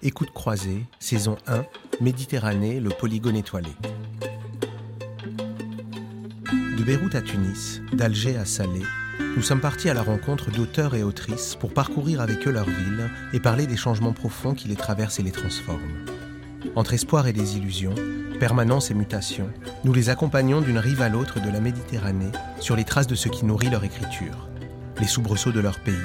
Écoute croisée, saison 1, Méditerranée, le polygone étoilé. De Beyrouth à Tunis, d'Alger à Salé, nous sommes partis à la rencontre d'auteurs et autrices pour parcourir avec eux leur ville et parler des changements profonds qui les traversent et les transforment. Entre espoir et désillusion, permanence et mutation, nous les accompagnons d'une rive à l'autre de la Méditerranée sur les traces de ce qui nourrit leur écriture, les soubresauts de leur pays,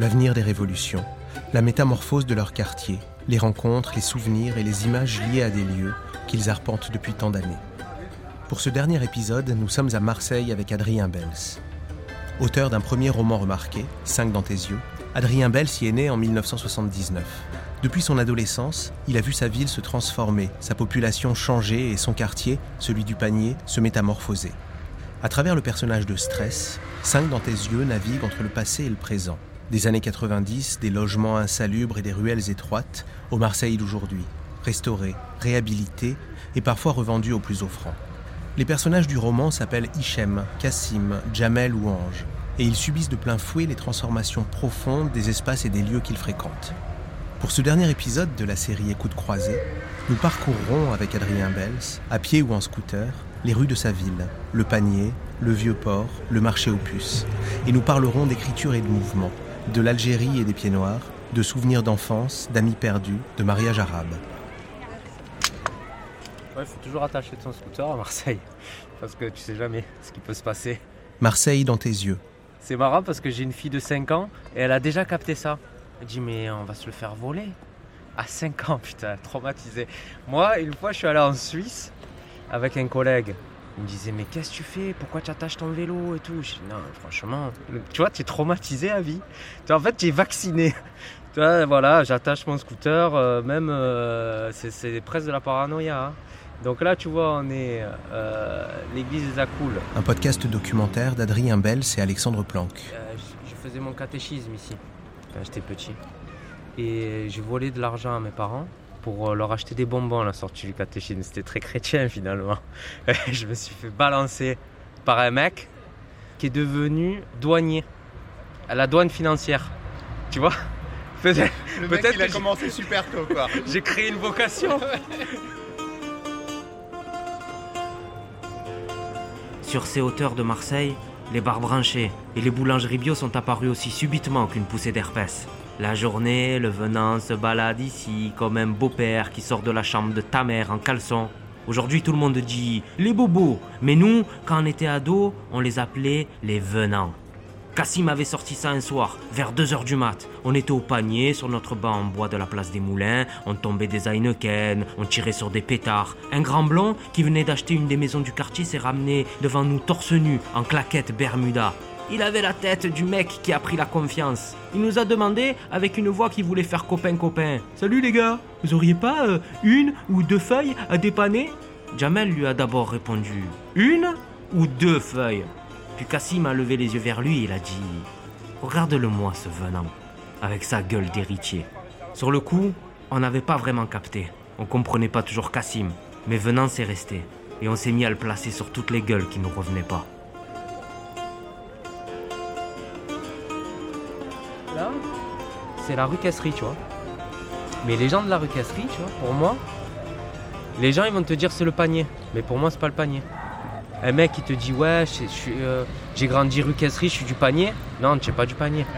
l'avenir des révolutions, la métamorphose de leur quartier, les rencontres, les souvenirs et les images liées à des lieux qu'ils arpentent depuis tant d'années. Pour ce dernier épisode, nous sommes à Marseille avec Adrien Bels. Auteur d'un premier roman remarqué, Cinq dans tes yeux, Adrien Bels y est né en 1979. Depuis son adolescence, il a vu sa ville se transformer, sa population changer et son quartier, celui du panier, se métamorphoser. À travers le personnage de Stress, Cinq dans tes yeux navigue entre le passé et le présent. Des années 90, des logements insalubres et des ruelles étroites, au Marseille d'aujourd'hui, restaurés, réhabilités et parfois revendus aux plus offrants. Les personnages du roman s'appellent Hichem, Cassim, Jamel ou Ange, et ils subissent de plein fouet les transformations profondes des espaces et des lieux qu'ils fréquentent. Pour ce dernier épisode de la série Écoute croisée, nous parcourrons avec Adrien Bels, à pied ou en scooter, les rues de sa ville, le panier, le vieux port, le marché aux puces, et nous parlerons d'écriture et de mouvement, de l'Algérie et des pieds noirs, de souvenirs d'enfance, d'amis perdus, de mariages arabes. Ouais, faut toujours attacher ton scooter à Marseille, parce que tu sais jamais ce qui peut se passer. Marseille dans tes yeux. C'est marrant parce que j'ai une fille de 5 ans et elle a déjà capté ça. Elle dit mais on va se le faire voler. À 5 ans, putain, traumatisé. Moi, une fois, je suis allé en Suisse avec un collègue. Il me disait mais qu'est-ce que tu fais? Pourquoi tu attaches ton vélo et tout? Je dis non, franchement, tu vois, tu es traumatisé à vie. Tu vois, en fait, tu es vacciné. Tu vois, voilà, j'attache mon scooter, euh, même euh, c'est- presque de la paranoïa. hein. Donc là, tu vois, on est euh, l'église des Acoules. Un podcast documentaire d'Adrien Bels et Alexandre Planck. Je, je faisais mon catéchisme ici quand j'étais petit. Et j'ai volé de l'argent à mes parents pour euh, leur acheter des bonbons à la sortie du catéchisme. C'était très chrétien finalement. je me suis fait balancer par un mec qui est devenu douanier à la douane financière. Tu vois? Peut-être Le mec, Peut-être il a que commencé super tôt, quoi. j'ai créé une vocation. Sur ces hauteurs de Marseille, les bars branchés et les boulangeries bio sont apparus aussi subitement qu'une poussée d'herpès. La journée, le venant se balade ici comme un beau-père qui sort de la chambre de ta mère en caleçon. Aujourd'hui, tout le monde dit les bobos, mais nous, quand on était ados, on les appelait les venants. Cassim avait sorti ça un soir, vers 2h du mat. On était au panier, sur notre banc en bois de la place des Moulins, on tombait des Heineken, on tirait sur des pétards. Un grand blond qui venait d'acheter une des maisons du quartier s'est ramené devant nous torse nu, en claquette Bermuda. Il avait la tête du mec qui a pris la confiance. Il nous a demandé, avec une voix qui voulait faire copain-copain, Salut les gars, vous auriez pas euh, une ou deux feuilles à dépanner? Jamel lui a d'abord répondu Une ou deux feuilles puis Cassim a levé les yeux vers lui et il a dit Regarde-le-moi ce venant, avec sa gueule d'héritier. Sur le coup, on n'avait pas vraiment capté. On comprenait pas toujours Cassim, mais venant c'est resté. Et on s'est mis à le placer sur toutes les gueules qui nous revenaient pas. C'est la rue Casserie, tu vois. Mais les gens de la rue Casserie, tu vois, pour moi, les gens ils vont te dire c'est le panier. Mais pour moi, c'est pas le panier. Un mec qui te dit ouais, euh, j'ai grandi rue Casserie, je suis du panier. Non, tu es pas du panier.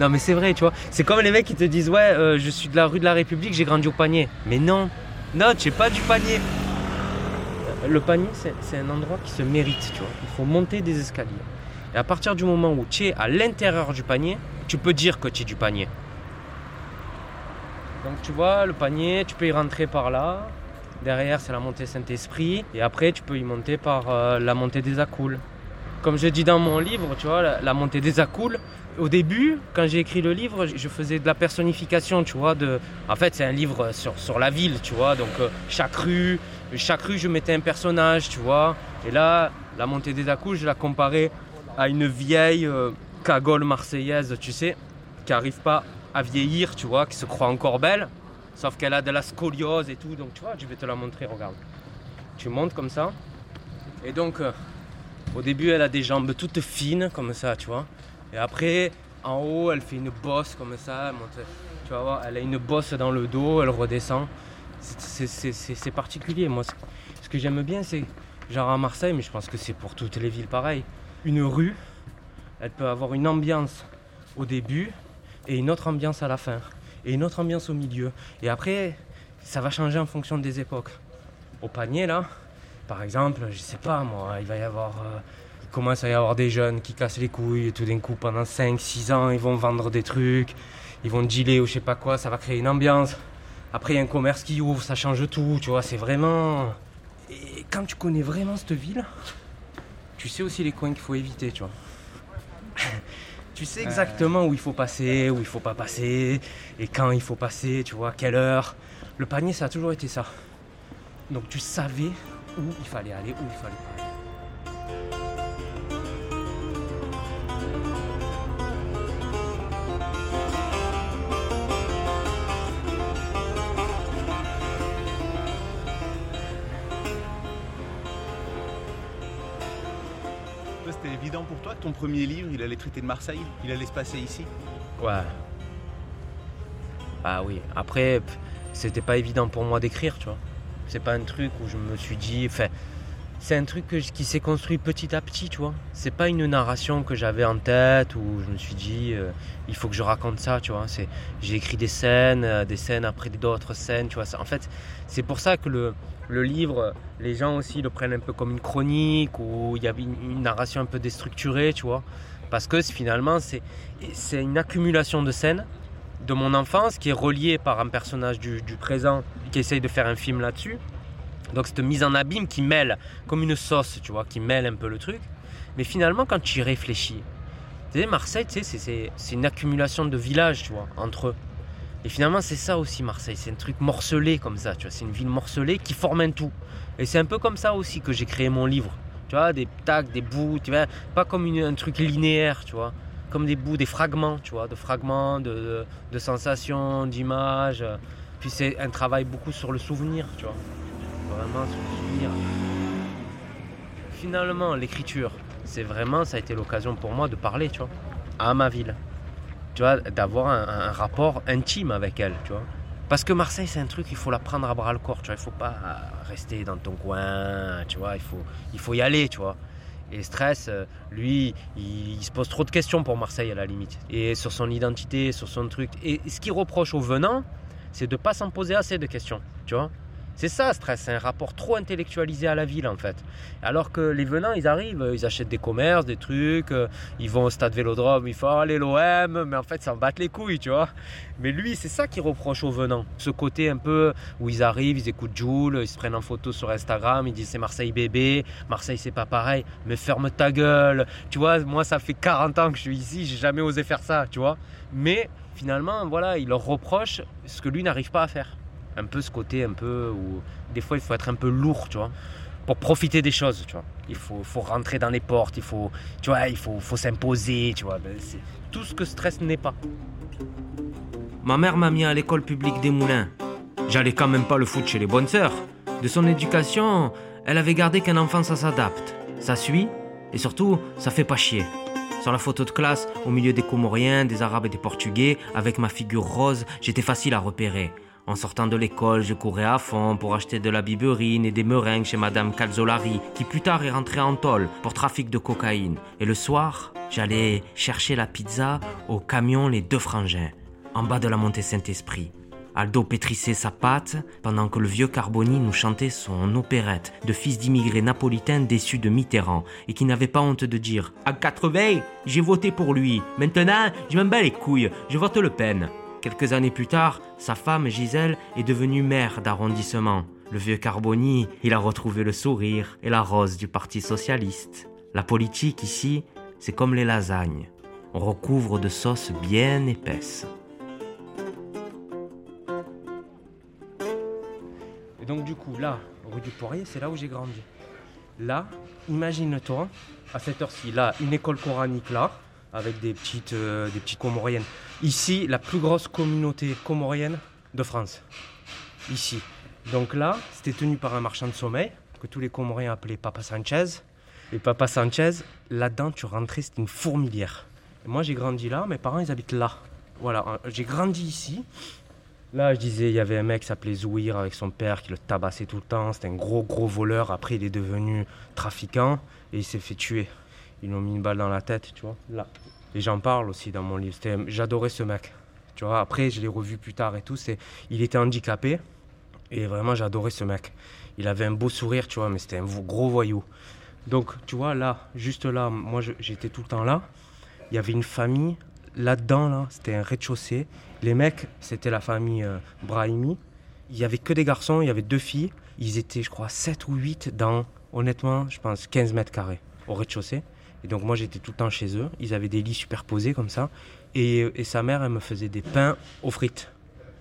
Non, mais c'est vrai, tu vois. C'est comme les mecs qui te disent ouais, euh, je suis de la rue de la République, j'ai grandi au panier. Mais non, non, tu es pas du panier. Le panier, c'est un endroit qui se mérite, tu vois. Il faut monter des escaliers. Et à partir du moment où tu es à l'intérieur du panier, tu peux dire que tu es du panier. Donc tu vois, le panier, tu peux y rentrer par là. Derrière, c'est la montée Saint-Esprit. Et après, tu peux y monter par euh, la montée des Acoules. Comme je dis dans mon livre, tu vois, la, montée des Acoules. Au début, quand j'ai écrit le livre, je faisais de la personnification, tu vois. De... En fait, c'est un livre sur, sur la ville, tu vois. Donc euh, chaque rue, chaque rue, je mettais un personnage, tu vois. Et là, la montée des Acoules, je la comparais à une vieille euh, cagole marseillaise, tu sais, qui n'arrive pas à vieillir, tu vois, qui se croit encore belle, sauf qu'elle a de la scoliose et tout. Donc tu vois, je vais te la montrer, regarde. Tu montes comme ça. Et donc, euh, au début, elle a des jambes toutes fines, comme ça, tu vois. Et après, en haut, elle fait une bosse comme ça, Tu vas voir, elle a une bosse dans le dos, elle redescend. C'est- particulier. Moi, ce- ce que j'aime bien, c'est genre à Marseille, mais je pense que c'est pour toutes les villes pareil. Une rue, elle peut avoir une ambiance au début et une autre ambiance à la fin. Et une autre ambiance au milieu. Et après, ça va changer en fonction des époques. Au panier, là, par exemple, je sais pas moi, il va y avoir. euh, il commence à y avoir des jeunes qui cassent les couilles et tout d'un coup, pendant 5-6 ans, ils vont vendre des trucs, ils vont dealer ou je sais pas quoi, ça va créer une ambiance. Après, il y a un commerce qui ouvre, ça change tout, tu vois, c'est vraiment. Et quand tu connais vraiment cette ville, tu sais aussi les coins qu'il faut éviter, tu vois. Tu sais exactement où il faut passer, où il faut pas passer, et quand il faut passer, tu vois, quelle heure. Le panier, ça a toujours été ça. Donc tu savais où il fallait aller, où il fallait pas aller. Ton premier livre, il allait traiter de Marseille Il allait se passer ici Ouais. Ah oui. Après, c'était pas évident pour moi d'écrire, tu vois. C'est pas un truc où je me suis dit. Enfin, c'est un truc qui s'est construit petit à petit, tu vois. C'est pas une narration que j'avais en tête où je me suis dit, euh, il faut que je raconte ça, tu vois. J'ai écrit des scènes, euh, des scènes après d'autres scènes, tu vois. En fait, c'est pour ça que le, livre, les gens aussi le prennent un peu comme une chronique où il y a une, narration un peu déstructurée, tu vois. Parce que finalement, c'est, c'est une accumulation de scènes de mon enfance qui est reliée par un personnage du, du présent qui essaye de faire un film là-dessus. Donc cette mise en abîme qui mêle comme une sauce, tu vois, qui mêle un peu le truc. Mais finalement, quand tu y réfléchis, tu sais, Marseille, tu sais, c'est- une accumulation de villages, tu vois, entre eux. Et finalement, c'est ça aussi Marseille, c'est un truc morcelé comme ça, tu vois, c'est une ville morcelée qui forme un tout. Et c'est un peu comme ça aussi que j'ai créé mon livre. Tu vois, des tacs, des bouts, tu vois, pas comme une- un truc linéaire, tu vois, comme des bouts, des fragments, tu vois, de fragments, de, de, de sensations, d'images. Puis c'est un travail beaucoup sur le souvenir, tu vois, vraiment. Finalement, l'écriture, c'est vraiment, ça a été l'occasion pour moi de parler, tu vois, à ma ville. Tu vois, d'avoir un, rapport intime avec elle, tu vois. Parce que Marseille, c'est un truc, il faut la prendre à bras le corps, tu vois. Il faut pas rester dans ton coin, tu vois. Il faut, il faut y aller, tu vois. Et Stress, euh, lui, il, il se pose trop de questions pour Marseille à la limite. Et sur son identité, sur son truc. Et ce qu'il reproche aux venants, c'est de pas s'en poser assez de questions, tu vois. C'est ça, Stress, c'est un rapport trop intellectualisé à la ville en fait. Alors que les venants, ils arrivent, ils achètent des commerces, des trucs, euh, ils vont au stade Vélodrome, ils font allez l'OM, mais en fait, ça en battent les couilles, tu vois. Mais lui, c'est ça qu'il reproche aux venants. Ce côté un peu où ils arrivent, ils écoutent Joule, ils se prennent en photo sur Instagram, ils disent c'est Marseille bébé, Marseille c'est pas pareil, mais ferme ta gueule. Tu vois, moi ça fait 40 ans que je suis ici, j'ai jamais osé faire ça, tu vois. Mais finalement, voilà, il leur reproche ce que lui n'arrive pas à faire. Un peu ce côté un peu où des fois il faut être un peu lourd, tu vois pour profiter des choses, tu vois. Il faut, faut rentrer dans les portes, il faut, tu vois, il faut, faut s'imposer, tu vois. Ben, c'est tout ce que stress n'est pas. Ma mère m'a mis à l'école publique des Moulins. J'allais quand même pas le foutre chez les bonnes sœurs. De son éducation, elle avait gardé qu'un enfant ça s'adapte. Ça suit, et surtout, ça fait pas chier. Sur la photo de classe, au milieu des Comoriens, des Arabes et des Portugais, avec ma figure rose, j'étais facile à repérer. En sortant de l'école, je courais à fond pour acheter de la biberine et des meringues chez Madame Calzolari, qui plus tard est rentrée en tôle pour trafic de cocaïne. Et le soir, j'allais chercher la pizza au camion Les Deux Frangins, en bas de la montée Saint-Esprit. Aldo pétrissait sa pâte pendant que le vieux Carboni nous chantait son opérette de fils d'immigrés napolitains déçus de Mitterrand et qui n'avait pas honte de dire À 80, j'ai voté pour lui. Maintenant, je m'en bats les couilles, je vote Le Pen. Quelques années plus tard, sa femme Gisèle est devenue maire d'arrondissement. Le vieux Carboni, il a retrouvé le sourire et la rose du Parti socialiste. La politique ici, c'est comme les lasagnes. On recouvre de sauce bien épaisse. Et donc du coup, là, rue du Poirier, c'est là où j'ai grandi. Là, imagine-toi, à cette heure-ci, là, une école coranique là, avec des petites, euh, des petites comoriennes. Ici, la plus grosse communauté comorienne de France. Ici. Donc là, c'était tenu par un marchand de sommeil, que tous les Comoriens appelaient Papa Sanchez. Et Papa Sanchez, là-dedans, tu rentrais, c'était une fourmilière. Moi, j'ai grandi là, mes parents, ils habitent là. Voilà, j'ai grandi ici. Là, je disais, il y avait un mec qui s'appelait Zouir avec son père qui le tabassait tout le temps. C'était un gros, gros voleur. Après, il est devenu trafiquant et il s'est fait tuer. Ils lui ont mis une balle dans la tête, tu vois, là. Et j'en parle aussi dans mon livre. J'adorais ce mec. Tu vois, après, je l'ai revu plus tard et tout. C'est, il était handicapé. Et vraiment, j'adorais ce mec. Il avait un beau sourire, tu vois, mais c'était un gros voyou. Donc, tu vois, là, juste là, moi, j'étais tout le temps là. Il y avait une famille là-dedans, là, c'était un rez-de-chaussée. Les mecs, c'était la famille euh, Brahimi. Il y avait que des garçons, il y avait deux filles. Ils étaient, je crois, 7 ou 8 dans, honnêtement, je pense, 15 mètres carrés au rez-de-chaussée. Et donc, moi, j'étais tout le temps chez eux. Ils avaient des lits superposés comme ça. Et, sa mère, elle me faisait des pains aux frites.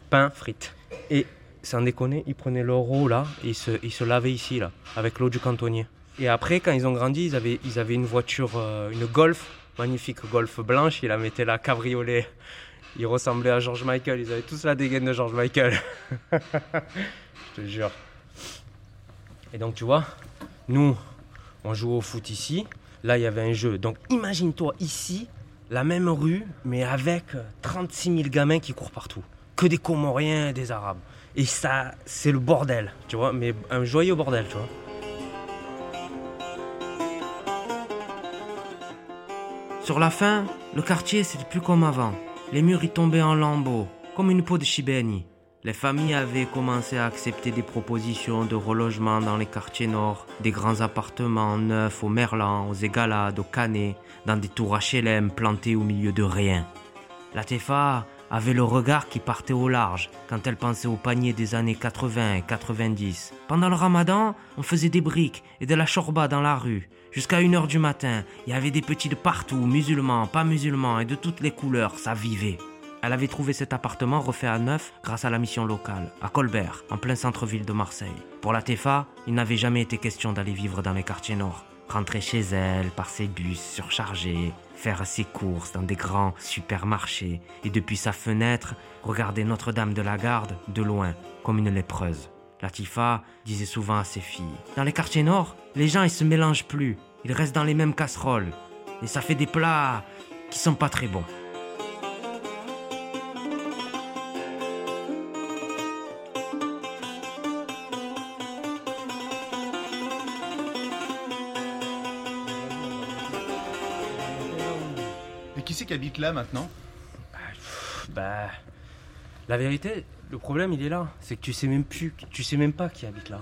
Pains, frites. Et sans déconner, ils prenaient leur eau là et ils se, ils lavaient ici, là, avec l'eau du cantonnier. Et après, quand ils ont grandi, ils avaient, ils une voiture, euh, une Golf magnifique Golf blanche, il la mettait la cabriolet. Il ressemblait à George Michael, ils avaient tous la dégaine de George Michael. Je te jure. Et donc tu vois, nous, on joue au foot ici. Là, il y avait un jeu. Donc imagine-toi ici, la même rue, mais avec 36 000 gamins qui courent partout. Que des Comoriens et des Arabes. Et ça, c'est le bordel, tu vois, mais un joyeux bordel, tu vois. Sur la fin, le quartier c'était plus comme avant. Les murs y tombaient en lambeaux, comme une peau de chibéni. Les familles avaient commencé à accepter des propositions de relogement dans les quartiers nord, des grands appartements neufs au Merlan, aux Égalades, au Canet, dans des tours HLM plantées au milieu de rien. La TFA avait le regard qui partait au large quand elle pensait au panier des années 80 et 90. Pendant le ramadan, on faisait des briques et de la chorba dans la rue. Jusqu'à 1h du matin, il y avait des petits de partout, musulmans, pas musulmans et de toutes les couleurs, ça vivait. Elle avait trouvé cet appartement refait à neuf grâce à la mission locale, à Colbert, en plein centre-ville de Marseille. Pour la TEFA, il n'avait jamais été question d'aller vivre dans les quartiers nord. Rentrer chez elle par ses bus surchargés, faire ses courses dans des grands supermarchés et depuis sa fenêtre, regarder Notre-Dame de la Garde de loin, comme une lépreuse. Latifa disait souvent à ses filles Dans les quartiers nord, les gens ils se mélangent plus, ils restent dans les mêmes casseroles. Et ça fait des plats qui sont pas très bons. Habite là maintenant Bah, la vérité, le problème, il est là. C'est que tu sais même plus, tu sais même pas qui habite là.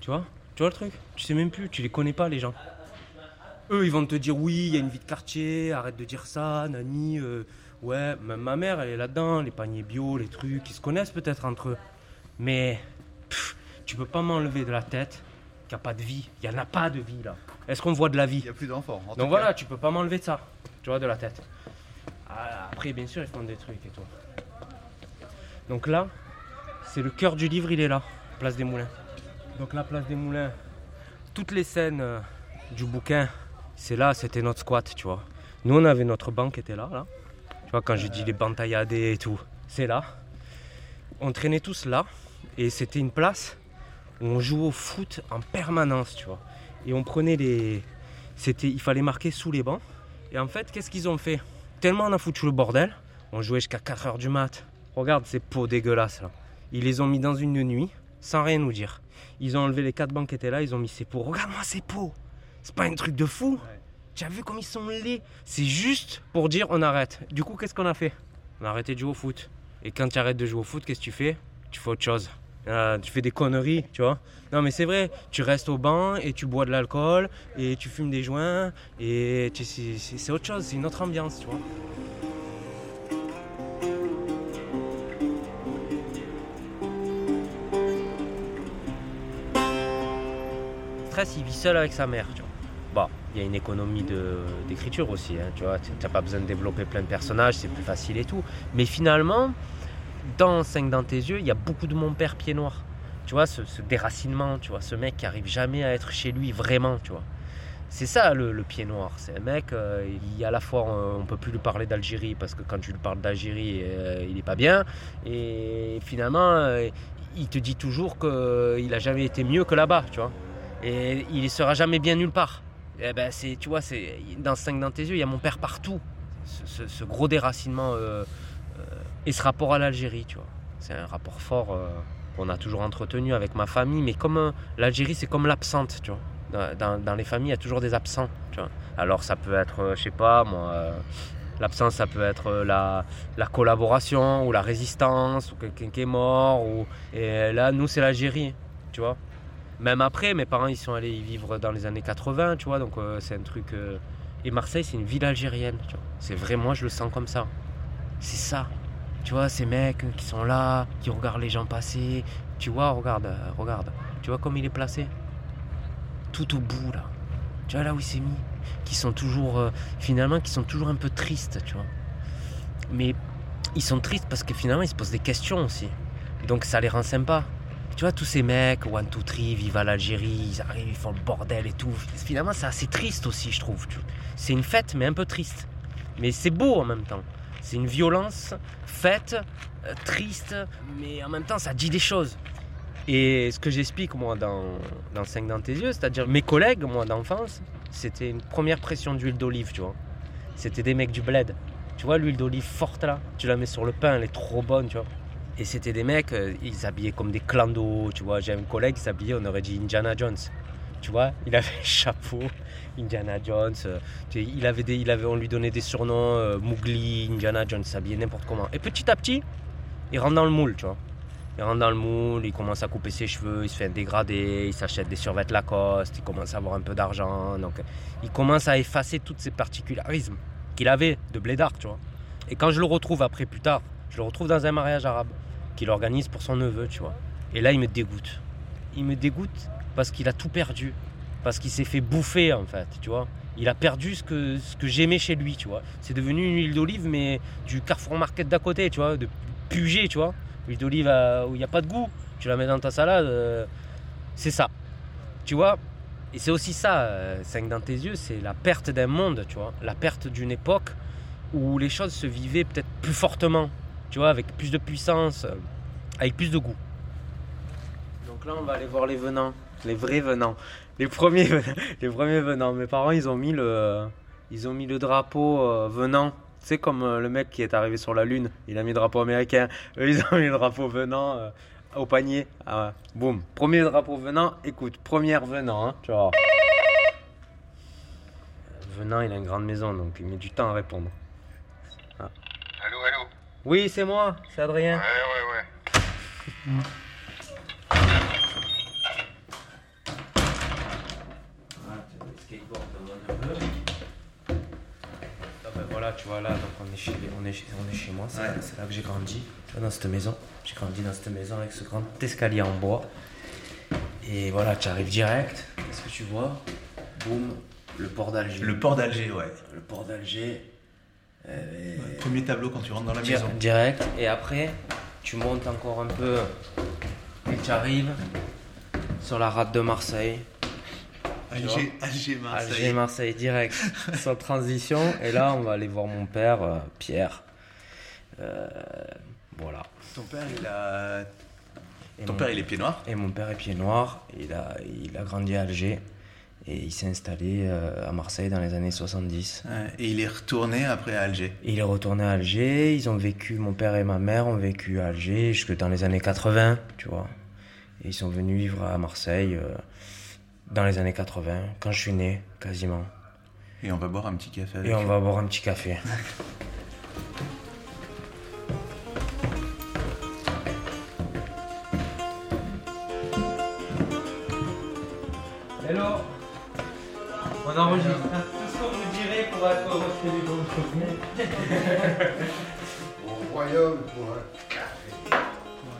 Tu vois? Tu vois le truc? Tu sais même plus, tu les connais pas, les gens. Eux, ils vont te dire oui, il y a une vie de quartier, arrête de dire ça, Nani. Euh, ouais, même ma mère, elle est là-dedans, les paniers bio, les trucs, ils se connaissent peut-être entre eux. Mais tu peux pas m'enlever de la tête qu'il n'y a pas de vie. Il n'y en a pas de vie là. Est-ce qu'on voit de la vie Il n'y a plus d'enfants. Donc voilà, tu peux pas m'enlever de ça, tu vois, de la tête. Ah, après, bien sûr, ils font des trucs et tout. Donc là, c'est le cœur du livre, il est là, Place des Moulins. Donc la Place des Moulins, toutes les scènes euh, du bouquin, c'est là, c'était notre squat, tu vois. Nous, on avait notre banc qui était là, là. Tu vois, quand je dis les bancs tailladés et tout, c'est là. On traînait tous là, et c'était une place où on jouait au foot en permanence, tu vois. Et on prenait les... C'était, il fallait marquer sous les bancs. Et en fait, qu'est-ce qu'ils ont fait? Tellement on a foutu le bordel, on jouait jusqu'à 4h du mat, Regarde ces pots dégueulasses là. Ils les ont mis dans une nuit, sans rien nous dire. Ils ont enlevé les quatre bancs qui étaient là, ils ont mis ces pots. Regarde-moi ces pots C'est pas un truc de fou Tu as vu comme ils sont laids C'est juste pour dire on arrête. Du coup, qu'est-ce qu'on a fait? On a arrêté de jouer au foot. Et quand tu arrêtes de jouer au foot, qu'est-ce que tu fais? Tu fais autre chose. Euh, tu fais des conneries, tu vois. Non mais c'est vrai, tu restes au banc et tu bois de l'alcool et tu fumes des joints et c'est autre chose, c'est une autre ambiance, tu vois. Stress, il vit seul avec sa mère, tu vois. Bon, il y a une économie d'écriture aussi, hein, tu vois. Tu n'as pas besoin de développer plein de personnages, c'est plus facile et tout. Mais finalement, dans 5 dans tes yeux, il y a beaucoup de mon père pied noir. Tu vois, ce, déracinement, tu vois, ce mec qui arrive jamais à être chez lui vraiment, tu vois. C'est ça le, pied noir. C'est un mec, euh, il, à la fois, on, peut plus lui parler d'Algérie parce que quand tu lui parles d'Algérie, euh, il n'est pas bien. Et finalement, euh, il te dit toujours qu'il a jamais été mieux que là-bas, tu vois et il ne sera jamais bien nulle part. Eh ben c'est, tu vois, c'est dans 5 dans tes yeux, il y a mon père partout. Ce, gros déracinement euh, Et ce rapport à l'Algérie, tu vois. C'est un rapport fort euh, qu'on a toujours entretenu avec ma famille. Mais comme euh, l'Algérie, c'est comme l'absente, tu vois. Dans, les familles, il y a toujours des absents, tu vois. Alors ça peut être, euh, je sais pas, moi, l'absence, ça peut être la, la collaboration ou la résistance ou quelqu'un qui est mort. Ou... Et là, nous, c'est l'Algérie, tu vois. Même après, mes parents, ils sont allés y vivre dans les années 80, tu vois. Donc c'est un truc... Et Marseille, c'est une ville algérienne. C'est vraiment, je le sens comme ça. C'est ça. Tu vois, ces mecs qui sont là, qui regardent les gens passer. Tu vois, regarde, regarde. Tu vois comme il est placé Tout au bout, là. Tu vois, là où il s'est mis. Qui sont toujours, euh, finalement, qui sont toujours un peu tristes, tu vois. Mais ils sont tristes parce que finalement, ils se posent des questions aussi. Donc ça les rend sympas. Tu vois, tous ces mecs, One, Two, Three, vivent à l'Algérie, ils arrivent, ils font le bordel et tout. Finalement, c'est assez triste aussi, je trouve. C'est une fête, mais un peu triste. Mais c'est beau en même temps. C'est une violence faite, euh, triste, mais en même temps, ça dit des choses. Et ce que j'explique, moi, dans, dans 5 dans tes yeux, c'est-à-dire mes collègues, moi, d'enfance, c'était une première pression d'huile d'olive, tu vois. C'était des mecs du bled. Tu vois, l'huile d'olive forte, là, tu la mets sur le pain, elle est trop bonne, tu vois. Et c'était des mecs, euh, ils s'habillaient comme des clandos, tu vois. J'ai un collègue qui s'habillait, on aurait dit Indiana Jones. Tu vois, il avait chapeau, Indiana Jones. euh, il avait il avait, on lui donnait des surnoms, euh, Indiana Jones, s'habillait n'importe comment. Et petit à petit, il rentre dans le moule, tu vois. Il rentre dans le moule, il commence à couper ses cheveux, il se fait un dégradé, il s'achète des survêtements Lacoste, il commence à avoir un peu d'argent. Donc, il commence à effacer tous ces particularismes qu'il avait de blédard, tu vois. Et quand je le retrouve après, plus tard, je le retrouve dans un mariage arabe qu'il organise pour son neveu, tu vois. Et là, il me dégoûte. Il me dégoûte parce qu'il a tout perdu. Parce qu'il s'est fait bouffer, en fait, tu vois. Il a perdu ce que, ce que j'aimais chez lui, tu vois. C'est devenu une huile d'olive, mais du Carrefour Market d'à côté, tu vois, de Puget, tu vois. Huile d'olive où il n'y a pas de goût. Tu la mets dans ta salade, euh, c'est ça. Tu vois? Et c'est aussi ça, 5 dans tes yeux, c'est la perte d'un monde, tu vois. La perte d'une époque où les choses se vivaient peut-être plus fortement, tu vois, avec plus de puissance, euh, avec plus de goût. Donc là, on va aller voir les venants, les vrais venants, les premiers, venants- les premiers venants. Mes parents, ils ont mis le, ils ont mis le drapeau euh, venant. Tu sais, comme euh, le mec qui est arrivé sur la Lune, il a mis le drapeau américain. Eux, ils ont mis le drapeau venant euh, au panier. Ah ouais. Boum. Premier drapeau venant. Écoute, première venant, hein, tu vois. Venant, il a une grande maison, donc il met du temps à répondre. Allô, allô Oui, c'est moi, c'est Adrien. Ouais, ouais, ouais. Ah ben voilà, tu vois là, donc on est chez, on est chez, on est chez moi, c'est là que j'ai grandi, dans cette maison. J'ai grandi dans cette maison avec ce grand escalier en bois. Et voilà, tu arrives direct, qu'est-ce que tu vois? Boum, le port d'Alger. Le port d'Alger, ouais. Le port d'Alger. euh, Premier tableau quand tu rentres dans la maison. Direct. Et après, tu montes encore un peu et tu arrives sur la rade de Marseille. Alger, Alger, Alger, Marseille. Marseille, direct. sans transition. Et là, on va aller voir mon père, euh, Pierre. Euh, voilà. Ton père, il a. Et Ton mon- père, il est pied noir Et mon père est pied noir. Il a, il a grandi à Alger. Et il s'est installé euh, à Marseille dans les années 70. Ouais, Et il est retourné après à Alger. Il est retourné à Alger. Ils ont vécu, mon père et ma mère ont vécu à Alger jusque dans les années 80, tu vois. Et ils sont venus vivre à Marseille euh, dans les années 80, quand je suis né, quasiment. Et on va boire un petit café avec Et on va boire un petit café. Hello On enregistre tout ce qu'on vous dirait pour être reçu du d'entreprise. Au royaume pour un café.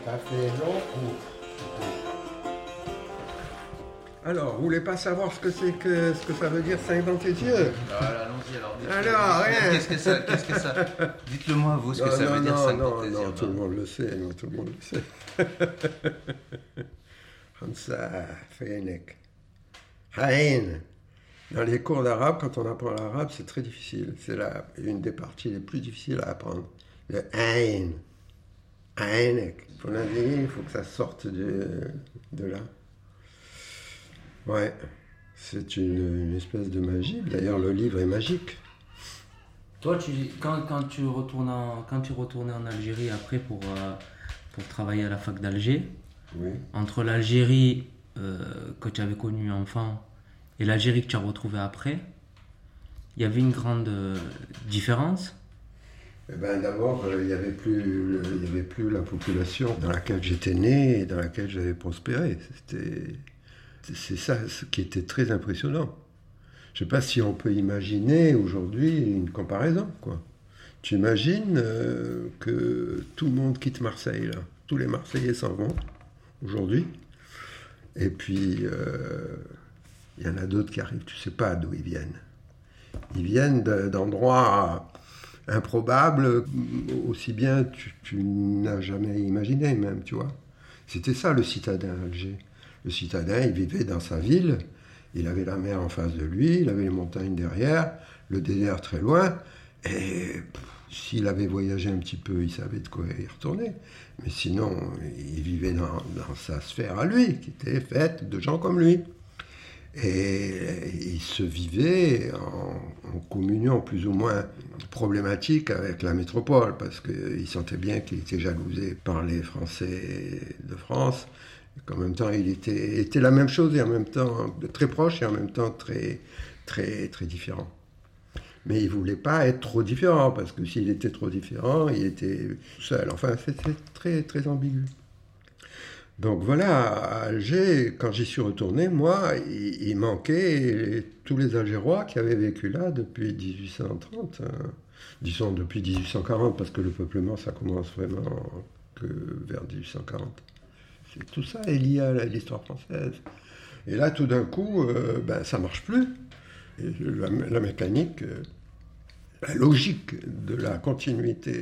Café long ou Alors, vous voulez pas savoir ce que c'est que ce que ça veut dire 5 dans tes yeux Voilà, allons-y alors. Alors, rien. Qu'est-ce que ça Qu'est-ce que ça? Dites-le moi, vous, ce que ça non, veut dire non, 5 non, non, tout le monde le sait, non, tout le monde le sait. Hamza, Feinek. Haïn. Dans les cours d'arabe, quand on apprend l'arabe, c'est très difficile. C'est la, une des parties les plus difficiles à apprendre. Le Haïn. Haïnek. Pour l'indigner, il faut que ça sorte de, de là. Ouais. C'est une, une espèce de magie. D'ailleurs, le livre est magique. Toi, tu, quand, quand, tu retournes en, quand tu retournais en Algérie après pour, euh, pour travailler à la fac d'Alger, Oui. entre l'Algérie euh, que tu avais connue enfant et l'Algérie que tu as retrouvée après, il y avait une grande euh, différence? Eh ben, D'abord, il n'y avait, plus le- il y avait plus la population dans laquelle j'étais né et dans laquelle j'avais prospéré. C'était- C'est ça ce qui était très impressionnant. Je ne sais pas si on peut imaginer aujourd'hui une comparaison. Quoi. Tu imagines euh, que tout le monde quitte Marseille, tous les Marseillais s'en vont aujourd'hui. Et puis, euh, il y en a d'autres qui arrivent, tu ne sais pas d'où ils viennent. Ils viennent de- d'endroits improbables, aussi bien tu, n'as jamais imaginé même, tu vois. C'était ça le citadin Alger. Le citadin, il vivait dans sa ville, il avait la mer en face de lui, il avait les montagnes derrière, le désert très loin, et s'il avait voyagé un petit peu, il savait de quoi y retourner. Mais sinon, il vivait dans, dans sa sphère à lui, qui était faite de gens comme lui. Et il se vivait en, en communion plus ou moins problématique avec la métropole, parce qu'il sentait bien qu'il était jalousé par les Français de France, qu'en même temps il était, la même chose et en même temps très proche et en même temps très, très, différent. Mais il voulait pas être trop différent, parce que s'il était trop différent, il était seul. Enfin, c'était très, très ambigu. Donc voilà, à Alger, quand j'y suis retourné, moi, il, il manquait tous les Algérois qui avaient vécu là depuis 1830, hein. disons depuis 1840, parce que le peuplement, ça commence vraiment que vers 1840. Tout ça est lié à l'histoire française. Et là, tout d'un coup, euh, ben, ça marche plus. La, mécanique, euh, la logique de la continuité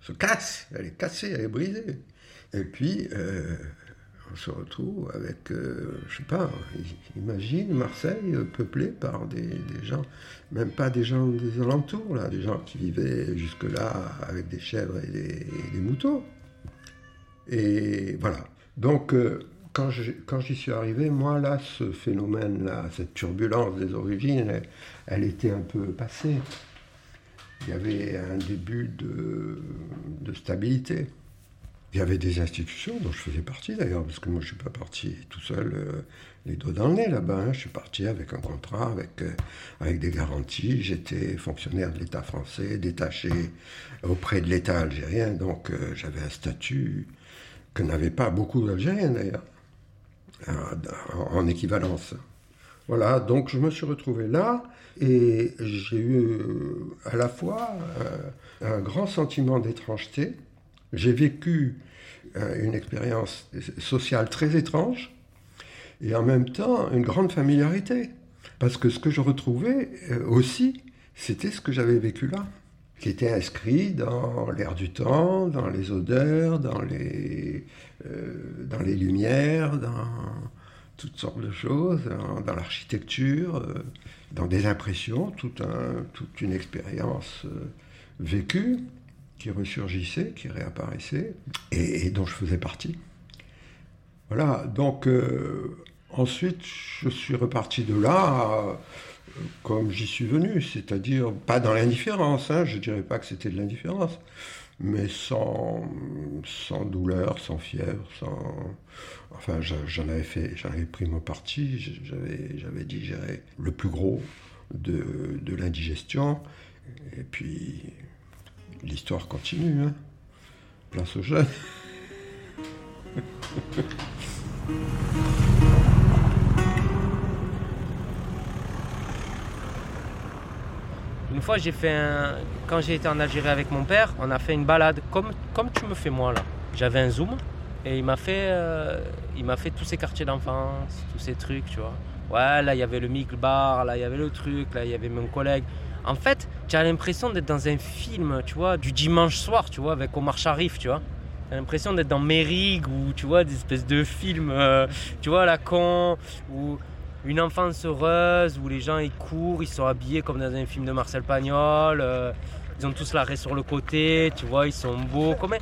se casse, elle est cassée, elle est brisée. Et puis, euh, on se retrouve avec, je sais pas, imagine Marseille peuplée par des, gens, même pas des gens des alentours, là, des gens qui vivaient jusque-là avec des chèvres et des moutons. Et voilà. Donc, euh, quand j'y suis arrivé, moi, là, ce phénomène-là, cette turbulence des origines, elle, était un peu passée. Il y avait un début de, stabilité. Il y avait des institutions dont je faisais partie d'ailleurs, parce que moi je ne suis pas parti tout seul euh, les doigts dans le nez là-bas. hein. Je suis parti avec un contrat, avec, euh, avec des garanties. J'étais fonctionnaire de l'État français, détaché auprès de l'État algérien, donc j'avais un statut que n'avaient pas beaucoup d'Algériens d'ailleurs, en- en équivalence. Voilà, donc je me suis retrouvé là et j'ai eu euh, à la fois euh, un grand sentiment d'étrangeté. J'ai vécu euh, une expérience sociale très étrange et en même temps une grande familiarité. Parce que ce que je retrouvais aussi, c'était ce que j'avais vécu là, qui était inscrit dans l'air du temps, dans les odeurs, dans les, euh, dans les lumières, dans toutes sortes de choses, dans, dans l'architecture, euh, dans des impressions, tout un- toute une expérience euh, vécue qui ressurgissait, qui réapparaissait, et, dont je faisais partie. Voilà, donc ensuite je suis reparti de là comme j'y suis venu, c'est-à-dire pas dans l'indifférence, hein, je ne dirais pas que c'était de l'indifférence, mais sans, sans douleur, sans fièvre, sans... Enfin, je- j'en avais fait, j'en pris mon parti, j'avais, j'avais digéré le plus gros de, de l'indigestion, et puis l'histoire continue, hein. Place aux jeunes. Une fois, j'ai fait un... Quand j'ai été en Algérie avec mon père, on a fait une balade comme, comme tu me fais moi là. J'avais un zoom et il m'a fait, euh, il m'a fait tous ces quartiers d'enfance, tous ces trucs, tu vois. Ouais, là il y avait le Mick Bar, là il y avait le truc, là il y avait mon collègue. En fait, tu as l'impression d'être dans un film, tu vois, du dimanche soir, tu vois, avec Omar Sharif, tu vois. T'as l'impression d'être dans Mérig ou tu vois des espèces de films, euh, tu vois, la con ou une enfance heureuse où les gens ils courent, ils sont habillés comme dans un film de Marcel Pagnol, euh, ils ont tous l'arrêt sur le côté, tu vois, ils sont beaux, comme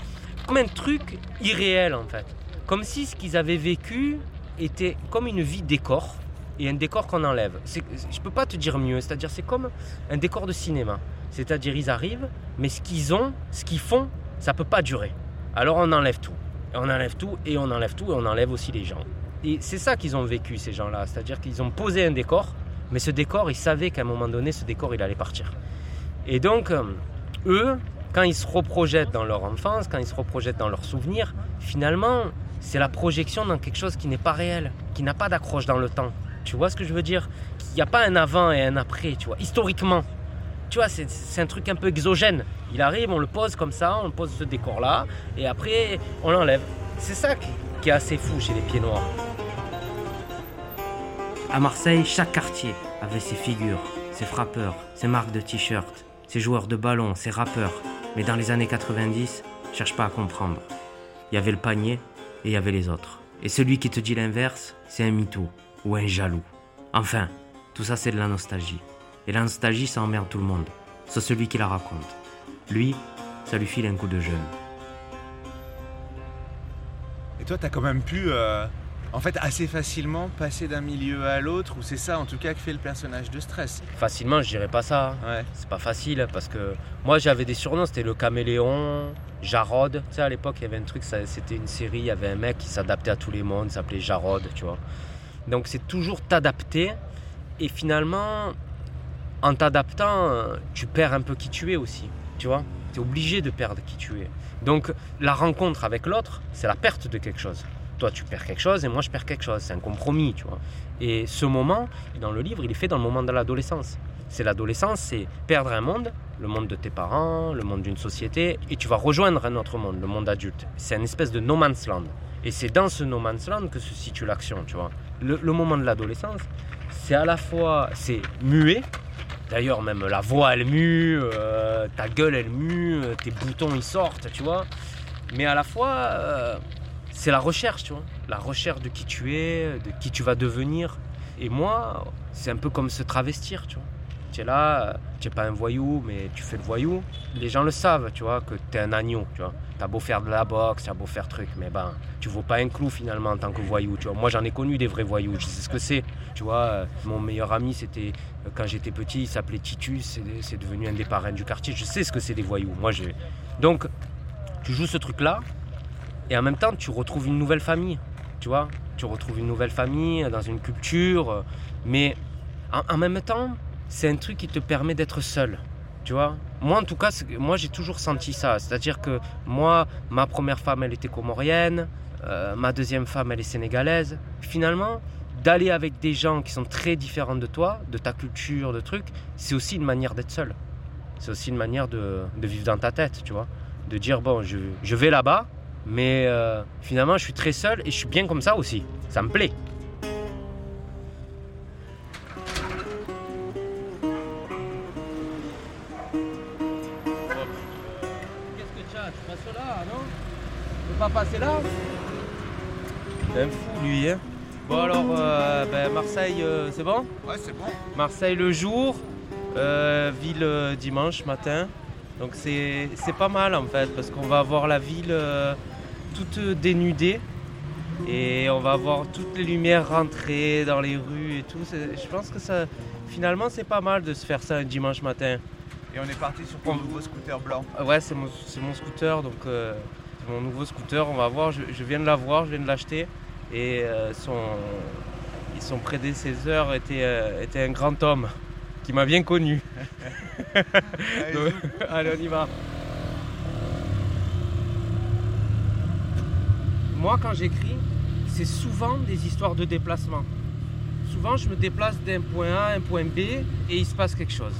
un, truc irréel en fait. Comme si ce qu'ils avaient vécu était comme une vie décor et un décor qu'on enlève. Je peux pas te dire mieux, c'est-à-dire c'est comme un décor de cinéma. C'est-à-dire, ils arrivent, mais ce qu'ils ont, ce qu'ils font, ça peut pas durer. Alors on enlève tout. Et on enlève tout, et on enlève tout, et on enlève aussi les gens. Et c'est ça qu'ils ont vécu, ces gens-là. C'est-à-dire qu'ils ont posé un décor, mais ce décor, ils savaient qu'à un moment donné, ce décor, il allait partir. Et donc, euh, eux, quand ils se reprojettent dans leur enfance, quand ils se reprojettent dans leurs souvenirs, finalement, c'est la projection dans quelque chose qui n'est pas réel, qui n'a pas d'accroche dans le temps. Tu vois ce que je veux dire? Il n'y a pas un avant et un après, tu vois, historiquement. Tu vois, c'est- un truc un peu exogène. Il arrive, on le pose comme ça, on pose ce décor-là, et après, on l'enlève. C'est ça qui est assez fou chez les pieds noirs. À Marseille, chaque quartier avait ses figures, ses frappeurs, ses marques de t-shirt, ses joueurs de ballon, ses rappeurs. Mais dans les années 90, cherche pas à comprendre. Il y avait le panier et il y avait les autres. Et celui qui te dit l'inverse, c'est un mytho ou un jaloux. Enfin, tout ça c'est de la nostalgie. Et la nostalgie, ça emmerde tout le monde, sauf celui qui la raconte. Lui, ça lui file un coup de jeune. Et toi, t'as quand même pu, euh, en fait, assez facilement passer d'un milieu à l'autre, ou c'est ça en tout cas que fait le personnage de stress. Facilement, je dirais pas ça. Ouais. C'est pas facile parce que moi j'avais des surnoms, c'était le caméléon, Jarod. Tu sais, à l'époque, il y avait un truc, c'était une série, il y avait un mec qui s'adaptait à tous les mondes, il s'appelait Jarod, tu vois. Donc c'est toujours t'adapter et finalement, en t'adaptant, tu perds un peu qui tu es aussi, tu vois. Tu es obligé de perdre qui tu es. Donc la rencontre avec l'autre, c'est la perte de quelque chose. Toi, tu perds quelque chose et moi, je perds quelque chose. C'est un compromis, tu vois. Et ce moment, dans le livre, il est fait dans le moment de l'adolescence. C'est l'adolescence, c'est perdre un monde, le monde de tes parents, le monde d'une société, et tu vas rejoindre un autre monde, le monde adulte. C'est une espèce de no man's land. Et c'est dans ce no man's land que se situe l'action, tu vois. Le, le moment de l'adolescence, c'est à la fois, c'est muet. D'ailleurs, même la voix, elle mue, euh, ta gueule, elle mue, euh, tes boutons, ils sortent, tu vois. Mais à la fois, euh, c'est la recherche, tu vois. La recherche de qui tu es, de qui tu vas devenir. Et moi, c'est un peu comme se travestir, tu vois. Tu es là, tu n'es pas un voyou, mais tu fais le voyou. Les gens le savent, tu vois, que tu es un agneau, tu vois. Beau faire de la boxe, tu as beau faire truc, mais ben, tu vaux pas un clou finalement en tant que voyou, tu vois. Moi, j'en ai connu des vrais voyous, je sais ce que c'est. Tu vois, mon meilleur ami, c'était quand j'étais petit, il s'appelait Titus, c'est- c'est devenu un des parrains du quartier. Je sais ce que c'est des voyous. Moi, j'ai. Donc, tu joues ce truc-là, et en même temps, tu retrouves une nouvelle famille, tu vois. Tu retrouves une nouvelle famille dans une culture, euh, mais en, même temps, c'est un truc qui te permet d'être seul, tu vois. Moi, en tout cas, moi, j'ai toujours senti ça. C'est-à-dire que moi, ma première femme, elle était comorienne, euh, ma deuxième femme, elle est sénégalaise. Finalement, d'aller avec des gens qui sont très différents de toi, de ta culture, de trucs, c'est aussi une manière d'être seul. C'est aussi une manière de, de vivre dans ta tête, tu vois. De dire, bon, je, je vais là-bas, mais euh, finalement, je suis très seul et je suis bien comme ça aussi. Ça me plaît. Qu'est-ce que tu as? Tu passes là, non? Tu peux pas passer là? C'est un fou, lui, hein Bon, alors, euh, ben, Marseille, euh, c'est bon? Ouais, c'est bon. Marseille le jour, euh, ville dimanche matin. Donc c'est pas mal en fait parce qu'on va avoir la ville euh, toute dénudée et on va avoir toutes les lumières rentrer dans les rues et tout. Je pense que ça finalement c'est pas mal de se faire ça un dimanche matin. Et on est parti sur ton nouveau scooter blanc. Ah Ouais c'est mon, mon scooter donc euh, mon nouveau scooter. On va voir, je, je viens de l'avoir, je viens de l'acheter et euh, son, prédécesseur était, euh, était un grand homme qui m'a bien connu. Allez, Donc, Allez, on y va. Moi, quand j'écris, c'est souvent des histoires de déplacement. Souvent, je me déplace d'un point A à un point B et il se passe quelque chose.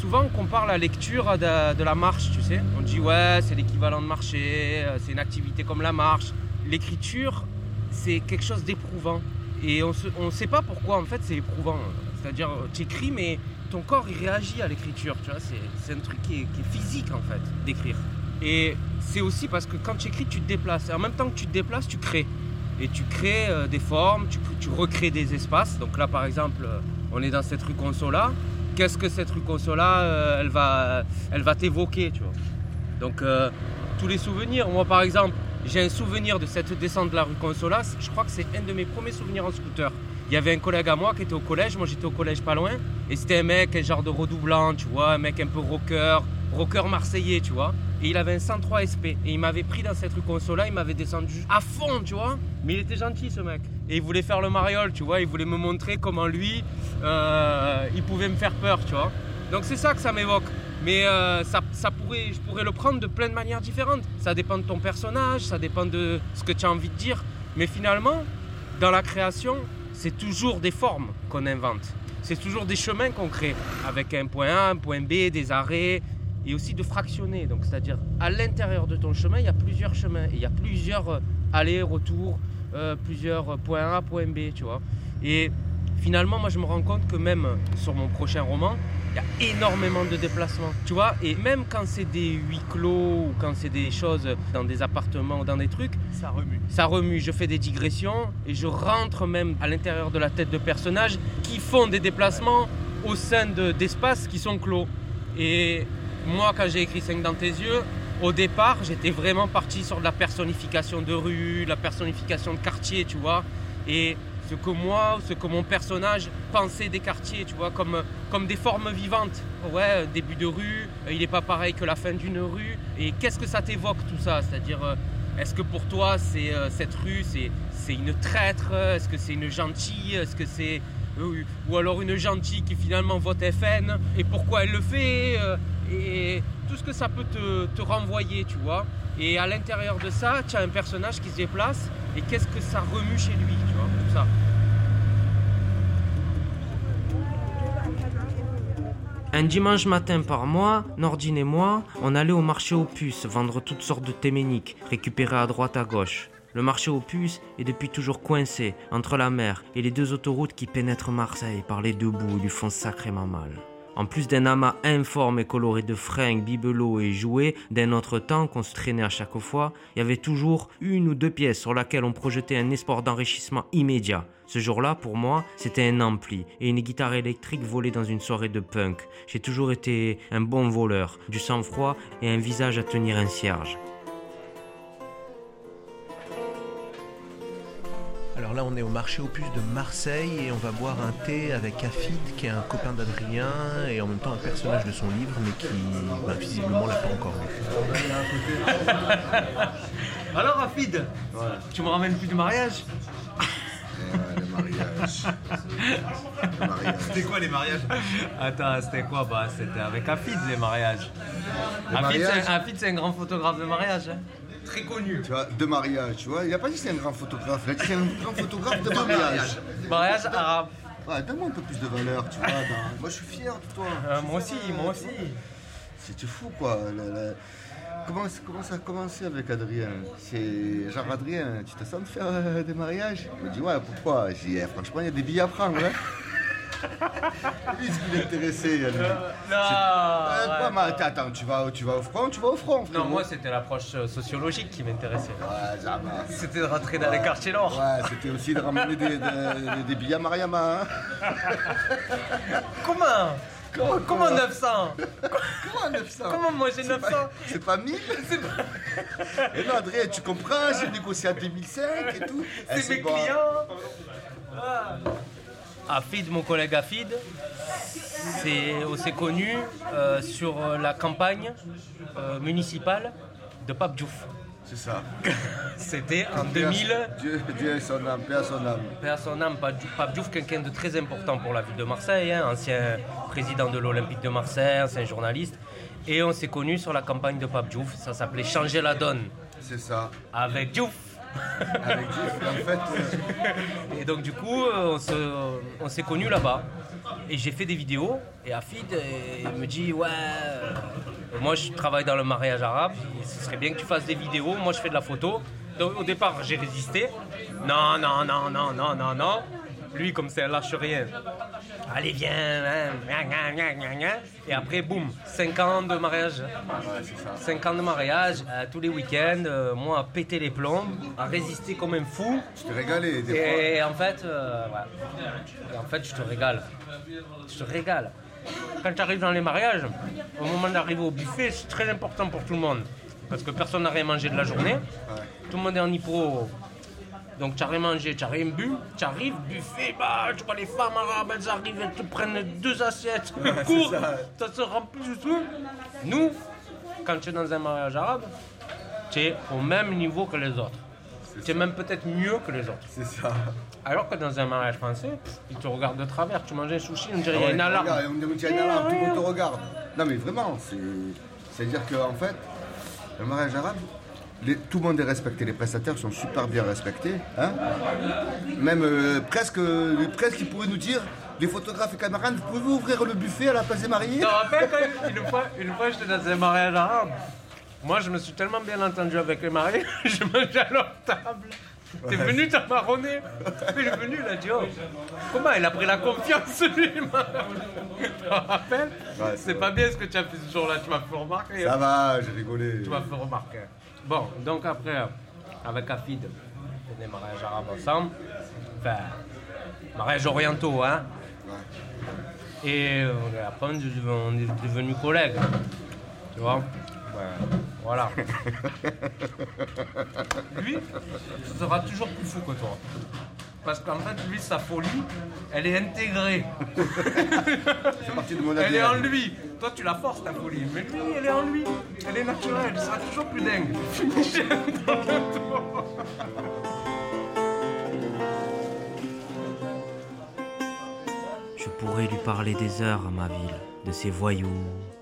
Souvent, on compare la lecture à de, de la marche, tu sais. On dit, ouais, c'est l'équivalent de marcher, euh, c'est une activité comme la marche. L'écriture, c'est quelque chose d'éprouvant. Et on ne sait pas pourquoi, en fait, c'est éprouvant. C'est-à-dire, tu écris, mais ton corps, il réagit à l'écriture, tu vois. C'est, un truc qui est, physique, en fait, d'écrire. Et c'est aussi parce que quand tu écris, tu te déplaces. Et en même temps que tu te déplaces, tu crées. Et tu crées euh, des formes, tu, recrées des espaces. Donc là, par exemple, euh, on est dans cette rue Consola. Qu'est-ce que cette rue Consola, euh, elle va, elle va t'évoquer, tu vois? Donc, euh, tous les souvenirs. Moi, par exemple, j'ai un souvenir de cette descente de la rue Consola. Je crois que c'est un de mes premiers souvenirs en scooter. Il y avait un collègue à moi qui était au collège, moi j'étais au collège pas loin, et c'était un mec, un genre de redoublant, tu vois, un mec un peu rocker, rocker marseillais, tu vois. Et il avait un 103 SP. Et il m'avait pris dans cette rue Consola, il m'avait descendu à fond, tu vois. Mais il était gentil ce mec. Et il voulait faire le mariole, tu vois. Il voulait me montrer comment lui, euh, il pouvait me faire peur, tu vois. Donc c'est ça que ça m'évoque. Mais euh, ça, ça pourrait, je pourrais le prendre de plein de manières différentes. Ça dépend de ton personnage, ça dépend de ce que tu as envie de dire. Mais finalement, dans la création, c'est toujours des formes qu'on invente. C'est toujours des chemins qu'on crée avec un point A, un point B, des arrêts et aussi de fractionner. Donc, c'est-à-dire à l'intérieur de ton chemin, il y a plusieurs chemins il y a plusieurs euh, allers-retours, euh, plusieurs points A, point B. Et finalement, moi, je me rends compte que même sur mon prochain roman, il y a énormément de déplacements, tu vois. Et même quand c'est des huis clos ou quand c'est des choses dans des appartements ou dans des trucs, Ça remue. ça remue. Je fais des digressions et je rentre même à l'intérieur de la tête de personnages qui font des déplacements au sein de- d'espaces qui sont clos. Et moi, quand j'ai écrit 5 dans tes yeux, au départ, j'étais vraiment parti sur de la personnification de rue, la personnification de quartier, tu vois. Et ce que moi, ce que mon personnage pensait des quartiers, tu vois, comme, comme des formes vivantes. Ouais, début de rue, euh, il n'est pas pareil que la fin d'une rue. Et qu'est-ce que ça t'évoque tout ça? C'est-à-dire, euh, est-ce que pour toi, c'est euh, cette rue, c'est c'est une traître? Est-ce que c'est une gentille? Est-ce que c'est ou alors une gentille qui finalement vote FN Et pourquoi elle le fait Et tout ce que ça peut te, te renvoyer, tu vois? Et à l'intérieur de ça, tu as un personnage qui se déplace. Et qu'est-ce que ça remue chez lui, tu vois, Un dimanche matin par mois, Nordine et moi, on allait au marché aux puces vendre toutes sortes de téméniques, récupérées à droite à gauche. Le marché aux puces est depuis toujours coincé entre la mer et les deux autoroutes qui pénètrent Marseille par les deux bouts et lui font sacrément mal. En plus d'un amas informe et coloré de fringues, bibelots et jouets d'un autre temps qu'on se traînait à chaque fois, il y avait toujours une ou deux pièces sur laquelle on projetait un espoir d'enrichissement immédiat. Ce jour-là, pour moi, c'était un ampli et une guitare électrique volée dans une soirée de punk. J'ai toujours été un bon voleur, du sang-froid et un visage à tenir un cierge. Alors là, on est au marché aux puces de Marseille et on va boire un thé avec Afid, qui est un copain d'Adrien et en même temps un personnage de son livre, mais qui bah, visiblement l'a pas encore lu. Alors, Rafid, tu me ramènes plus du mariage le mariage. Le mariage. C'était quoi les mariages Attends, c'était quoi Bah, c'était avec Afid les mariages. Les Afid, mariages c'est un- Afid, c'est un grand photographe de mariage. hein. Très connu. Tu vois, de mariage, tu vois. Il a pas dit que c'est un grand photographe, il a dit que c'est un grand photographe de mariage. Mariage arabe. Ouais, donne-moi un peu plus de valeur, tu vois. dans- Moi, je suis fier de toi. Euh, moi aussi, moi aussi. C'est fou, quoi. le- le- Comment, comment ça a commencé avec Adrien? C'est genre, Adrien, tu te sens de faire euh, des mariages? Il me dit, ouais, pourquoi? J'ai dit, eh, franchement, il y a des billets à prendre. Hein. Lui, ce qui l'intéressait, lui. Non, Euh, ouais. quoi, mais attends, attends, tu vas, tu vas au front, tu vas au front. Non, frérot. moi c'était l'approche euh, sociologique qui m'intéressait. Ouais. C'était de rentrer dans les quartiers nord. Ouais, c'était aussi de ramener des, des- des billets à Mariama. hein. Comment Comment, Comment 900 Comment 900 Comment moi j'ai C'est 900 pas- C'est pas 1000 Et non, Adrien, tu comprends, j'ai négocié à 2005 et tout. Eh, C'est mes bon. clients. Ah. Afid, mon collègue Afid, c'est aussi connu euh, sur la campagne euh, municipale de Pape Diouf. C'est ça. C'était en 2000. Dieu, Dieu est son âme, paix à son âme. Paix à son âme, Pape Diouf- quelqu'un de très important pour la ville de Marseille, hein, ancien président de l'Olympique de Marseille, ancien journaliste. Et on s'est connus sur la campagne de Pape Diouf, ça s'appelait Changer la donne C'est ça. avec Diouf. Euh, Et donc du coup, euh, on se- on s'est connus là-bas. Et j'ai fait des vidéos. Et Afid euh, me dit ouais, moi je travaille dans le mariage arabe. Ce serait bien que tu fasses des vidéos. Moi je fais de la photo. Donc au départ j'ai résisté. Non non non non non non non. Lui comme c'est un lâche rien. Allez viens. hein. Et après boum, 5 ans de mariage. ouais, c'est ça. 5 ans de mariage, euh, tous les week-ends, euh, moi à péter les plombs, à résister comme un fou. Je t'ai régalé des fois. Et en fait, euh, ouais. Et en fait, je te régale. Je te régale. Quand tu arrives dans les mariages, au moment d'arriver au buffet, c'est très important pour tout le monde. Parce que personne n'a rien mangé de la journée. Tout le monde est en hypo Donc tu as rien mangé, tu as rien bu, tu arrives, buffet, bah, tu vois les femmes arabes, elles arrivent, elles te prennent deux assiettes, cours, ça se remplit du tout. Nous, quand tu es dans un mariage arabe, tu es au même niveau que les autres. Tu es même peut-être mieux que les autres. C'est ça. Alors que dans un mariage français, ils te regardent de travers. Tu manges un sushi, on dirait il y a Ouais, une alarme. on dirait qu'il y a une alarme, tout le monde te regarde. Non mais vraiment, c'est. C'est-à-dire qu'en fait, le mariage arabe, les- tout le monde est respecté, les prestataires sont super bien respectés. hein. Même euh, presque, euh, presque ils pourraient nous dire, les photographes et camarades, vous pouvez ouvrir le buffet à la place des mariés? Tu te rappelles quand une fois, une fois j'étais dans un mariage arabe Moi je me suis tellement bien entendu avec les mariés, je mangeais à leur table. T'es venu t'amarronner Il est venu, il a dit oh, Comment il a pris la confiance lui il m'a- Tu te rappelles? Ouais, C'est pas bien ce que tu as fait ce jour-là, tu m'as fait remarquer. Ça va, j'ai rigolé. Tu m'as fait remarquer. Bon, donc après, avec Afid, on fait des mariages arabes ensemble. Enfin, mariages orientaux, hein. Et euh, après, on est devenus collègues. Tu vois Ouais, Voilà. lui, ce sera toujours plus fou que toi. Parce qu'en fait, lui, sa folie, elle est intégrée. C'est parti de mon Elle est en lui. Toi, tu la forces, ta folie. Mais lui, elle est en lui. Elle est naturelle. Il sera toujours plus dingue. Je pourrais lui parler des heures à ma ville, de ses voyous,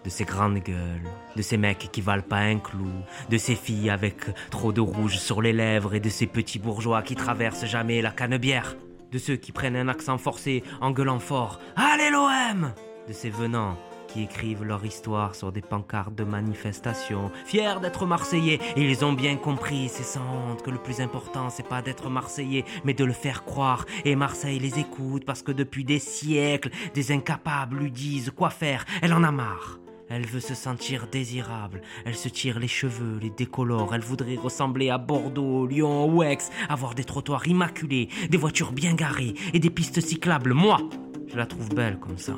de ses grandes gueules, de ces mecs qui valent pas un clou, de ces filles avec trop de rouge sur les lèvres et de ces petits bourgeois qui traversent jamais la canebière, de ceux qui prennent un accent forcé en gueulant fort Allez l'OM de ces venants qui écrivent leur histoire sur des pancartes de manifestation, fiers d'être Marseillais, et ils ont bien compris, c'est sans honte, que le plus important, c'est pas d'être Marseillais, mais de le faire croire. Et Marseille les écoute parce que depuis des siècles, des incapables lui disent quoi faire. Elle en a marre. Elle veut se sentir désirable. Elle se tire les cheveux, les décolore. Elle voudrait ressembler à Bordeaux, Lyon ou Aix, avoir des trottoirs immaculés, des voitures bien garées et des pistes cyclables. Moi, je la trouve belle comme ça,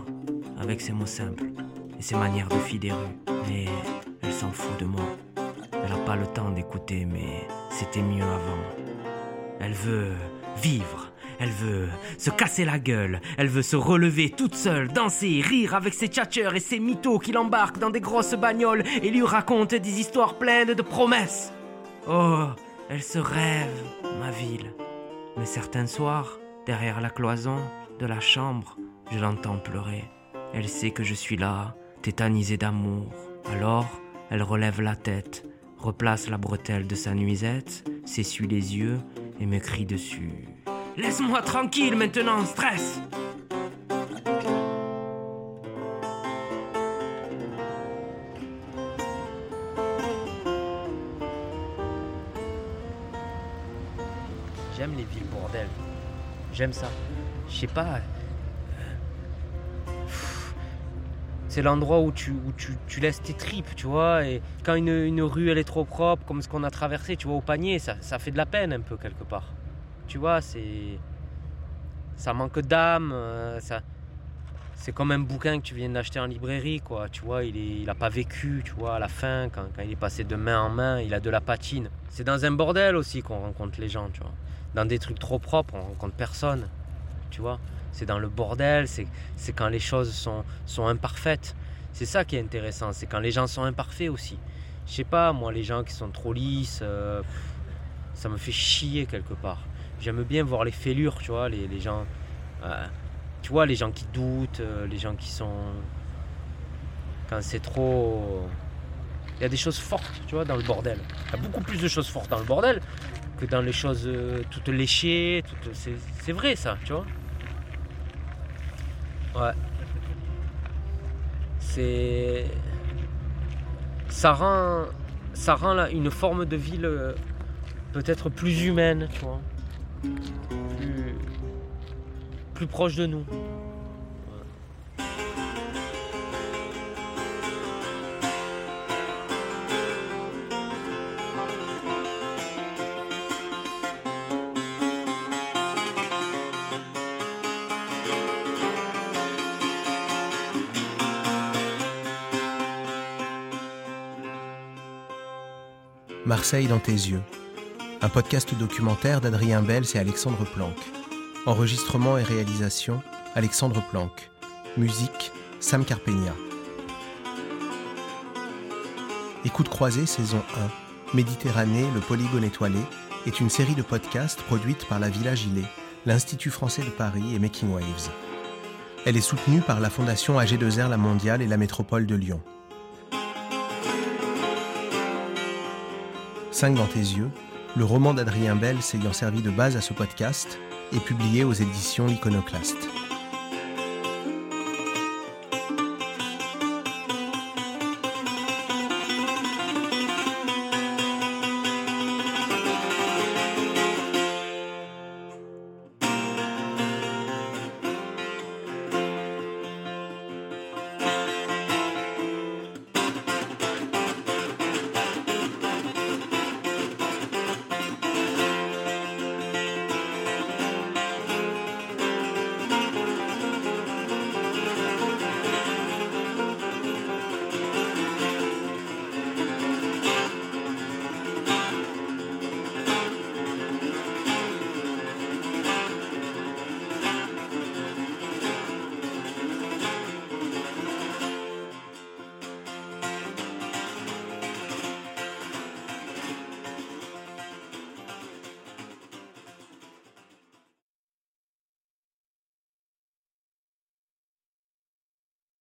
avec ses mots simples et ses manières de fille des rues. Mais elle s'en fout de moi. Elle n'a pas le temps d'écouter, mais c'était mieux avant. Elle veut vivre. Elle veut se casser la gueule. Elle veut se relever toute seule, danser, rire avec ses tchatcheurs et ses mythos qui l'embarquent dans des grosses bagnoles et lui racontent des histoires pleines de promesses. Oh, elle se rêve, ma ville. Mais certains soirs, derrière la cloison de la chambre, je l'entends pleurer. Elle sait que je suis là, tétanisé d'amour. Alors, elle relève la tête, replace la bretelle de sa nuisette, s'essuie les yeux et me crie dessus. Laisse-moi tranquille maintenant, stress J'aime les villes bordel. J'aime ça. Je sais pas. euh, C'est l'endroit où, tu, laisses tes tripes, tu vois. Et quand une, rue elle est trop propre, comme ce qu'on a traversé, tu vois, au panier, ça fait de la peine un peu quelque part. Tu vois, c'est. Ça manque d'âme. euh. C'est comme un bouquin que tu viens d'acheter en librairie, quoi. Tu vois, il, est, il a pas vécu, tu vois, à la fin, quand, il est passé de main en main, il a de la patine. C'est dans un bordel aussi qu'on rencontre les gens, tu vois. Dans des trucs trop propres, on rencontre personne, tu vois. C'est dans le bordel, c'est quand les choses sont, imparfaites. C'est ça qui est intéressant, c'est quand les gens sont imparfaits aussi. Je sais pas, moi, les gens qui sont trop lisses, euh, ça me fait chier quelque part. J'aime bien voir les fêlures, tu vois, les, gens. euh, tu vois, les gens qui doutent, euh, les gens qui sont. Quand c'est trop. Il y a des choses fortes, tu vois, dans le bordel. Il y a beaucoup plus de choses fortes dans le bordel que dans les choses euh, toutes léchées. C'est, vrai, ça, tu vois. Ouais. C'est. Ça rend. Ça rend là, une forme de ville peut-être plus humaine, tu vois. Plus. Plus proche de nous. Marseille dans tes yeux. Un podcast documentaire d'Adrien Bels et Alexandre Planck. Enregistrement et réalisation, Alexandre Planck. Musique, Sam Carpegna. Écoute croisée saison 1, Méditerranée, le polygone étoilé, est une série de podcasts produite par la Villa Gilet, l'Institut français de Paris et Making Waves. Elle est soutenue par la Fondation AG2R La Mondiale et la Métropole de Lyon. 5 dans tes yeux, le roman d'Adrien Bell ayant servi de base à ce podcast est publié aux éditions L'Iconoclaste.